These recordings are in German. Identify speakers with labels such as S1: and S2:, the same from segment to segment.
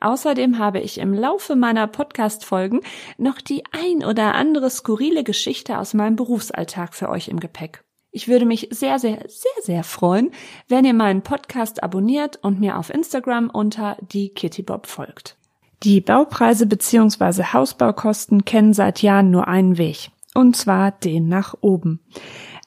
S1: Außerdem habe ich im Laufe meiner Podcast-Folgen noch die ein oder andere skurrile Geschichte aus meinem Berufsalltag für euch im Gepäck. Ich würde mich sehr, sehr, sehr, sehr freuen, wenn ihr meinen Podcast abonniert und mir auf Instagram unter die Kitty Bob folgt. Die Baupreise bzw. Hausbaukosten kennen seit Jahren nur einen Weg, und zwar den nach oben.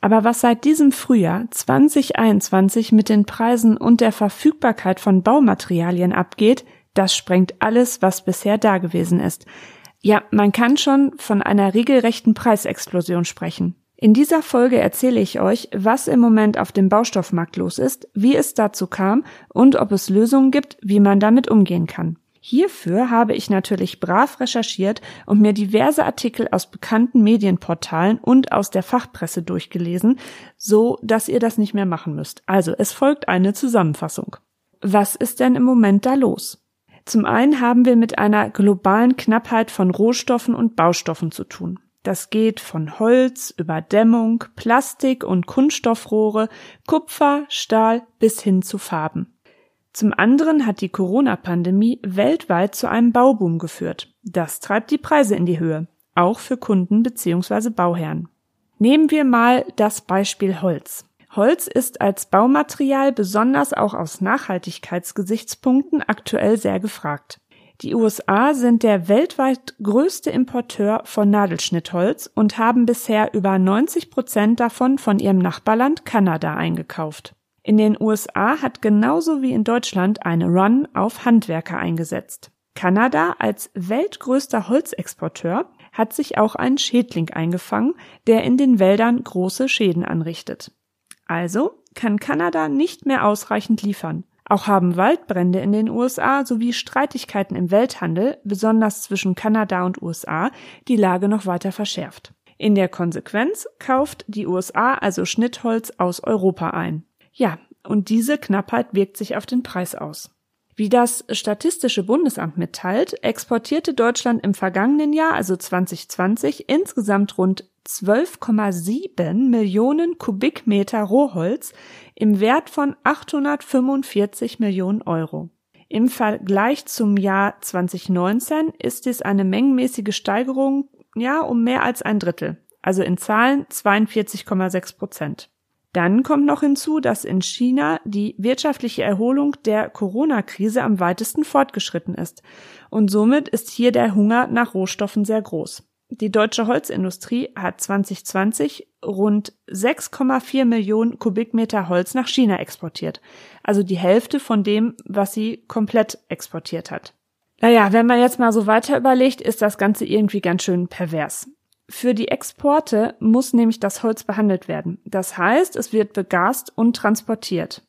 S1: Aber was seit diesem Frühjahr 2021 mit den Preisen und der Verfügbarkeit von Baumaterialien abgeht, das sprengt alles, was bisher dagewesen ist. Ja, man kann schon von einer regelrechten Preisexplosion sprechen. In dieser Folge erzähle ich euch, was im Moment auf dem Baustoffmarkt los ist, wie es dazu kam und ob es Lösungen gibt, wie man damit umgehen kann. Hierfür habe ich natürlich brav recherchiert und mir diverse Artikel aus bekannten Medienportalen und aus der Fachpresse durchgelesen, so dass ihr das nicht mehr machen müsst. Also es folgt eine Zusammenfassung. Was ist denn im Moment da los? Zum einen haben wir mit einer globalen Knappheit von Rohstoffen und Baustoffen zu tun. Das geht von Holz über Dämmung, Plastik und Kunststoffrohre, Kupfer, Stahl bis hin zu Farben. Zum anderen hat die Corona-Pandemie weltweit zu einem Bauboom geführt. Das treibt die Preise in die Höhe, auch für Kunden bzw. Bauherren. Nehmen wir mal das Beispiel Holz. Holz ist als Baumaterial besonders auch aus Nachhaltigkeitsgesichtspunkten aktuell sehr gefragt. Die USA sind der weltweit größte Importeur von Nadelschnittholz und haben bisher über 90 Prozent davon von ihrem Nachbarland Kanada eingekauft. In den USA hat genauso wie in Deutschland eine Run auf Handwerker eingesetzt. Kanada als weltgrößter Holzexporteur hat sich auch einen Schädling eingefangen, der in den Wäldern große Schäden anrichtet. Also kann Kanada nicht mehr ausreichend liefern. Auch haben Waldbrände in den USA sowie Streitigkeiten im Welthandel, besonders zwischen Kanada und USA, die Lage noch weiter verschärft. In der Konsequenz kauft die USA also Schnittholz aus Europa ein. Ja, und diese Knappheit wirkt sich auf den Preis aus. Wie das Statistische Bundesamt mitteilt, exportierte Deutschland im vergangenen Jahr, also 2020, insgesamt rund 12,7 Millionen Kubikmeter Rohholz im Wert von 845 Millionen Euro. Im Vergleich zum Jahr 2019 ist dies eine mengenmäßige Steigerung, ja, um mehr als ein Drittel. Also in Zahlen 42,6 Prozent. Dann kommt noch hinzu, dass in China die wirtschaftliche Erholung der Corona-Krise am weitesten fortgeschritten ist. Und somit ist hier der Hunger nach Rohstoffen sehr groß. Die deutsche Holzindustrie hat 2020 rund 6,4 Millionen Kubikmeter Holz nach China exportiert. Also die Hälfte von dem, was sie komplett exportiert hat. Naja, wenn man jetzt mal so weiter überlegt, ist das Ganze irgendwie ganz schön pervers. Für die Exporte muss nämlich das Holz behandelt werden. Das heißt, es wird begast und transportiert.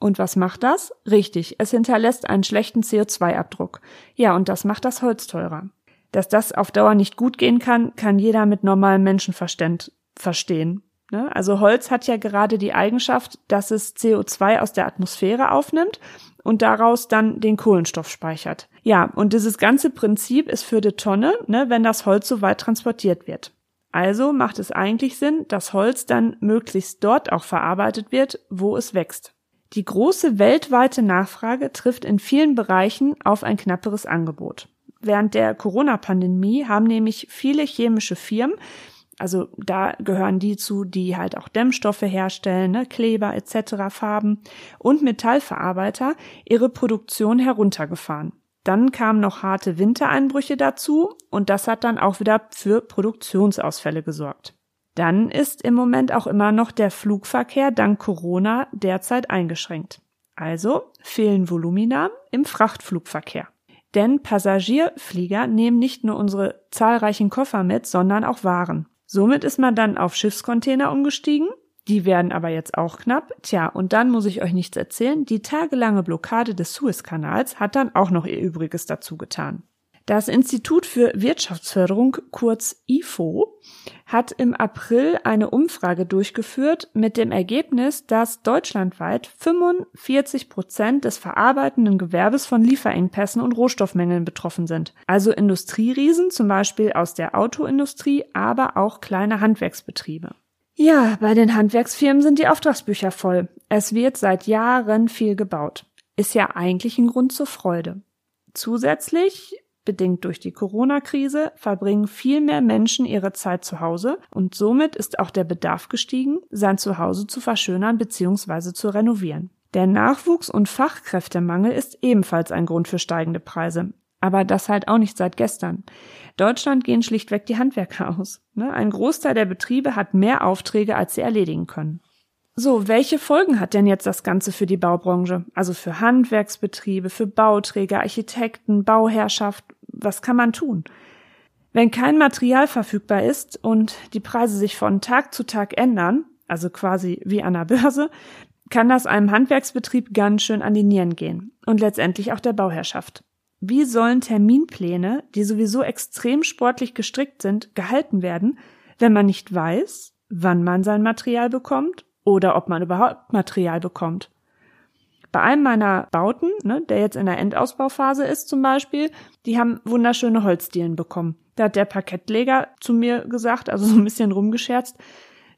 S1: Und was macht das? Richtig, es hinterlässt einen schlechten CO2-Abdruck. Ja, und das macht das Holz teurer. Dass das auf Dauer nicht gut gehen kann, kann jeder mit normalem Menschenverstand verstehen. Ne? Also Holz hat ja gerade die Eigenschaft, dass es CO2 aus der Atmosphäre aufnimmt und daraus dann den Kohlenstoff speichert. Ja, und dieses ganze Prinzip ist für die Tonne, ne, wenn das Holz so weit transportiert wird. Also macht es eigentlich Sinn, dass Holz dann möglichst dort auch verarbeitet wird, wo es wächst. Die große weltweite Nachfrage trifft in vielen Bereichen auf ein knapperes Angebot. Während der Corona-Pandemie haben nämlich viele chemische Firmen also da gehören die zu, die halt auch Dämmstoffe herstellen, ne, Kleber etc., Farben und Metallverarbeiter ihre Produktion heruntergefahren. Dann kamen noch harte Wintereinbrüche dazu und das hat dann auch wieder für Produktionsausfälle gesorgt. Dann ist im Moment auch immer noch der Flugverkehr dank Corona derzeit eingeschränkt. Also fehlen Volumina im Frachtflugverkehr. Denn Passagierflieger nehmen nicht nur unsere zahlreichen Koffer mit, sondern auch Waren. Somit ist man dann auf Schiffscontainer umgestiegen. Die werden aber jetzt auch knapp. Tja, und dann muss ich euch nichts erzählen. Die tagelange Blockade des Suezkanals hat dann auch noch ihr Übriges dazu getan. Das Institut für Wirtschaftsförderung, kurz IFO, hat im April eine Umfrage durchgeführt mit dem Ergebnis, dass deutschlandweit 45 Prozent des verarbeitenden Gewerbes von Lieferengpässen und Rohstoffmängeln betroffen sind. Also Industrieriesen, zum Beispiel aus der Autoindustrie, aber auch kleine Handwerksbetriebe. Ja, bei den Handwerksfirmen sind die Auftragsbücher voll. Es wird seit Jahren viel gebaut. Ist ja eigentlich ein Grund zur Freude. Zusätzlich Bedingt durch die Corona-Krise verbringen viel mehr Menschen ihre Zeit zu Hause und somit ist auch der Bedarf gestiegen, sein Zuhause zu verschönern bzw. zu renovieren. Der Nachwuchs- und Fachkräftemangel ist ebenfalls ein Grund für steigende Preise. Aber das halt auch nicht seit gestern. Deutschland gehen schlichtweg die Handwerker aus. Ne? Ein Großteil der Betriebe hat mehr Aufträge, als sie erledigen können. So, welche Folgen hat denn jetzt das Ganze für die Baubranche? Also für Handwerksbetriebe, für Bauträger, Architekten, Bauherrschaft? Was kann man tun? Wenn kein Material verfügbar ist und die Preise sich von Tag zu Tag ändern, also quasi wie an der Börse, kann das einem Handwerksbetrieb ganz schön an die Nieren gehen und letztendlich auch der Bauherrschaft. Wie sollen Terminpläne, die sowieso extrem sportlich gestrickt sind, gehalten werden, wenn man nicht weiß, wann man sein Material bekommt oder ob man überhaupt Material bekommt. Bei einem meiner Bauten, ne, der jetzt in der Endausbauphase ist zum Beispiel, die haben wunderschöne Holzdielen bekommen. Da hat der Parkettleger zu mir gesagt, also so ein bisschen rumgescherzt,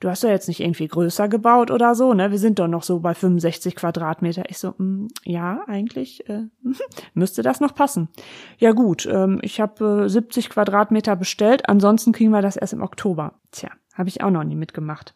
S1: du hast ja jetzt nicht irgendwie größer gebaut oder so, ne? Wir sind doch noch so bei 65 Quadratmeter. Ich so, mh, mm, ja, eigentlich äh, müsste das noch passen. Ja gut, ähm, ich habe äh, 70 Quadratmeter bestellt, ansonsten kriegen wir das erst im Oktober. Tja, habe ich auch noch nie mitgemacht.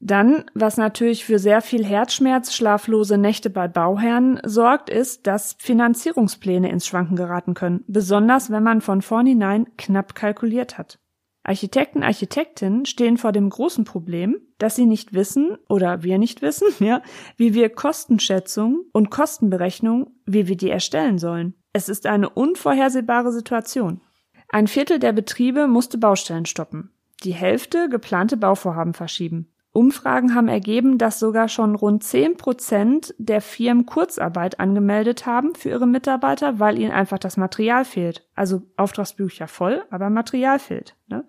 S1: Dann, was natürlich für sehr viel Herzschmerz, schlaflose Nächte bei Bauherren sorgt, ist, dass Finanzierungspläne ins Schwanken geraten können, besonders wenn man von vornherein knapp kalkuliert hat. Architekten, Architektinnen stehen vor dem großen Problem, dass sie nicht wissen oder wir nicht wissen, ja, wie wir Kostenschätzung und Kostenberechnung, wie wir die erstellen sollen. Es ist eine unvorhersehbare Situation. Ein Viertel der Betriebe musste Baustellen stoppen. Die Hälfte geplante Bauvorhaben verschieben. Umfragen haben ergeben, dass sogar schon rund 10 Prozent der Firmen Kurzarbeit angemeldet haben für ihre Mitarbeiter, weil ihnen einfach das Material fehlt. Also Auftragsbücher voll, aber Material fehlt. Ne?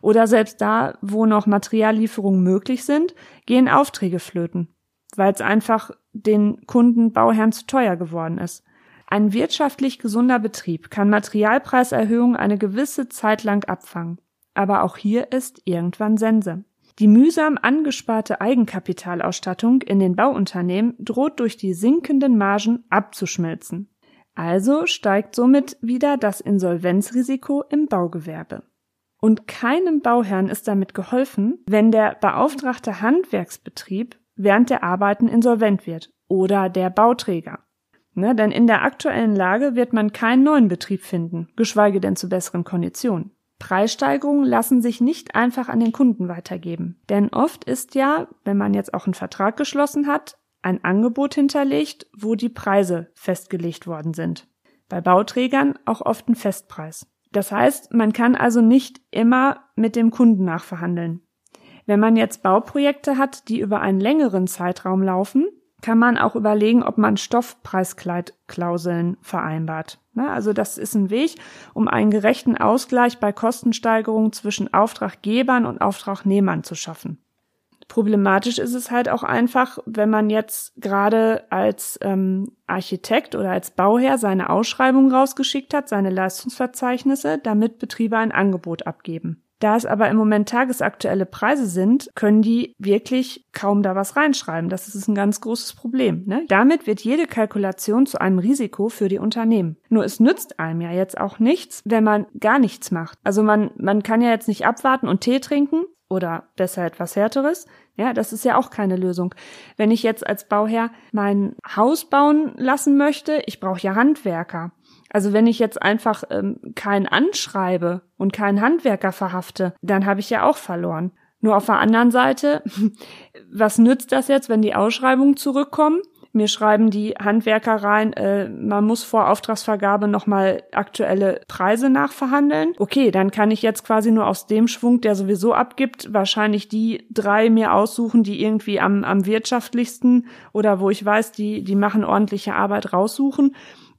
S1: Oder selbst da, wo noch Materiallieferungen möglich sind, gehen Aufträge flöten, weil es einfach den Kunden, Bauherren zu teuer geworden ist. Ein wirtschaftlich gesunder Betrieb kann Materialpreiserhöhungen eine gewisse Zeit lang abfangen. Aber auch hier ist irgendwann Sense. Die mühsam angesparte Eigenkapitalausstattung in den Bauunternehmen droht durch die sinkenden Margen abzuschmelzen. Also steigt somit wieder das Insolvenzrisiko im Baugewerbe. Und keinem Bauherrn ist damit geholfen, wenn der beauftragte Handwerksbetrieb während der Arbeiten insolvent wird oder der Bauträger. Ne, denn in der aktuellen Lage wird man keinen neuen Betrieb finden, geschweige denn zu besseren Konditionen. Preissteigerungen lassen sich nicht einfach an den Kunden weitergeben. Denn oft ist ja, wenn man jetzt auch einen Vertrag geschlossen hat, ein Angebot hinterlegt, wo die Preise festgelegt worden sind. Bei Bauträgern auch oft ein Festpreis. Das heißt, man kann also nicht immer mit dem Kunden nachverhandeln. Wenn man jetzt Bauprojekte hat, die über einen längeren Zeitraum laufen, kann man auch überlegen, ob man Stoffpreiskleidklauseln vereinbart. Also das ist ein Weg, um einen gerechten Ausgleich bei Kostensteigerungen zwischen Auftraggebern und Auftragnehmern zu schaffen. Problematisch ist es halt auch einfach, wenn man jetzt gerade als ähm, Architekt oder als Bauherr seine Ausschreibung rausgeschickt hat, seine Leistungsverzeichnisse, damit Betriebe ein Angebot abgeben. Da es aber im Moment tagesaktuelle Preise sind, können die wirklich kaum da was reinschreiben. Das ist ein ganz großes Problem. Ne? Damit wird jede Kalkulation zu einem Risiko für die Unternehmen. Nur es nützt einem ja jetzt auch nichts, wenn man gar nichts macht. Also man, man kann ja jetzt nicht abwarten und Tee trinken oder besser etwas Härteres. Ja, das ist ja auch keine Lösung. Wenn ich jetzt als Bauherr mein Haus bauen lassen möchte, ich brauche ja Handwerker. Also wenn ich jetzt einfach ähm, keinen anschreibe und keinen Handwerker verhafte, dann habe ich ja auch verloren. Nur auf der anderen Seite, was nützt das jetzt, wenn die Ausschreibungen zurückkommen? Mir schreiben die Handwerker rein, äh, man muss vor Auftragsvergabe nochmal aktuelle Preise nachverhandeln. Okay, dann kann ich jetzt quasi nur aus dem Schwung, der sowieso abgibt, wahrscheinlich die drei mir aussuchen, die irgendwie am, am wirtschaftlichsten oder wo ich weiß, die, die machen ordentliche Arbeit raussuchen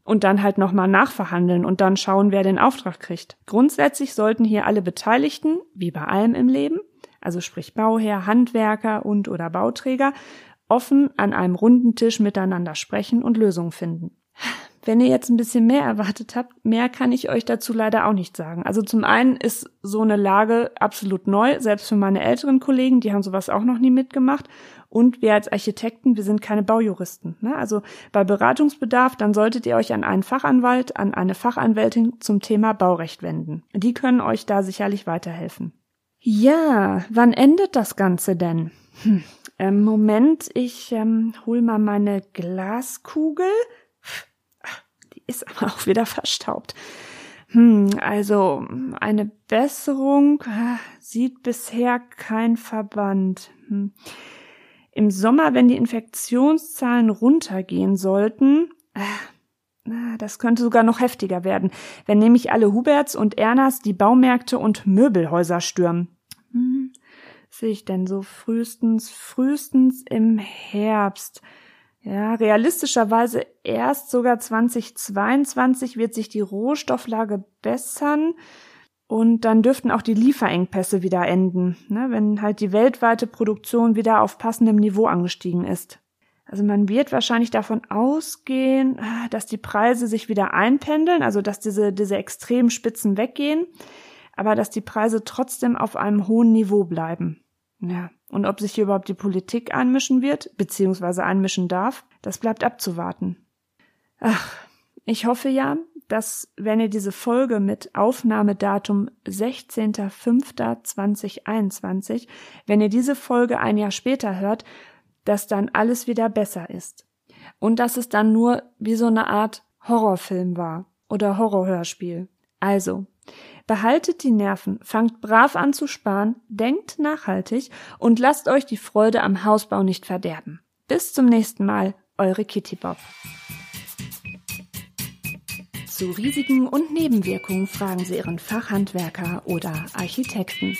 S1: und dann halt nochmal nachverhandeln und dann schauen, wer den Auftrag kriegt. Grundsätzlich sollten hier alle Beteiligten, wie bei allem im Leben, also sprich Bauherr, Handwerker und oder Bauträger, offen an einem runden Tisch miteinander sprechen und Lösungen finden. Wenn ihr jetzt ein bisschen mehr erwartet habt, mehr kann ich euch dazu leider auch nicht sagen. Also zum einen ist so eine Lage absolut neu, selbst für meine älteren Kollegen, die haben sowas auch noch nie mitgemacht. Und wir als Architekten, wir sind keine Baujuristen. Ne? Also bei Beratungsbedarf, dann solltet ihr euch an einen Fachanwalt, an eine Fachanwältin zum Thema Baurecht wenden. Die können euch da sicherlich weiterhelfen. Ja, wann endet das Ganze denn? Hm. Ähm, Moment, ich ähm, hol mal meine Glaskugel. Die ist aber auch wieder verstaubt. Hm, also eine Besserung ah, sieht bisher kein Verband. Hm. Im Sommer, wenn die Infektionszahlen runtergehen sollten, äh, das könnte sogar noch heftiger werden, wenn nämlich alle Huberts und Ernas die Baumärkte und Möbelhäuser stürmen. Hm, sehe ich denn so frühestens, frühestens im Herbst. Ja, realistischerweise erst sogar 2022 wird sich die Rohstofflage bessern. Und dann dürften auch die Lieferengpässe wieder enden, ne, wenn halt die weltweite Produktion wieder auf passendem Niveau angestiegen ist. Also man wird wahrscheinlich davon ausgehen, ah, dass die Preise sich wieder einpendeln, also dass diese, diese extremen Spitzen weggehen, aber dass die Preise trotzdem auf einem hohen Niveau bleiben. Ja. Und ob sich hier überhaupt die Politik einmischen wird, beziehungsweise einmischen darf, das bleibt abzuwarten. Ach, ich hoffe ja, dass wenn ihr diese Folge mit Aufnahmedatum 16.05.2021, wenn ihr diese Folge ein Jahr später hört, dass dann alles wieder besser ist. Und dass es dann nur wie so eine Art Horrorfilm war oder Horrorhörspiel. Also, behaltet die Nerven, fangt brav an zu sparen, denkt nachhaltig und lasst euch die Freude am Hausbau nicht verderben. Bis zum nächsten Mal, eure Kitty Bob. Zu Risiken und Nebenwirkungen fragen Sie Ihren Fachhandwerker oder Architekten.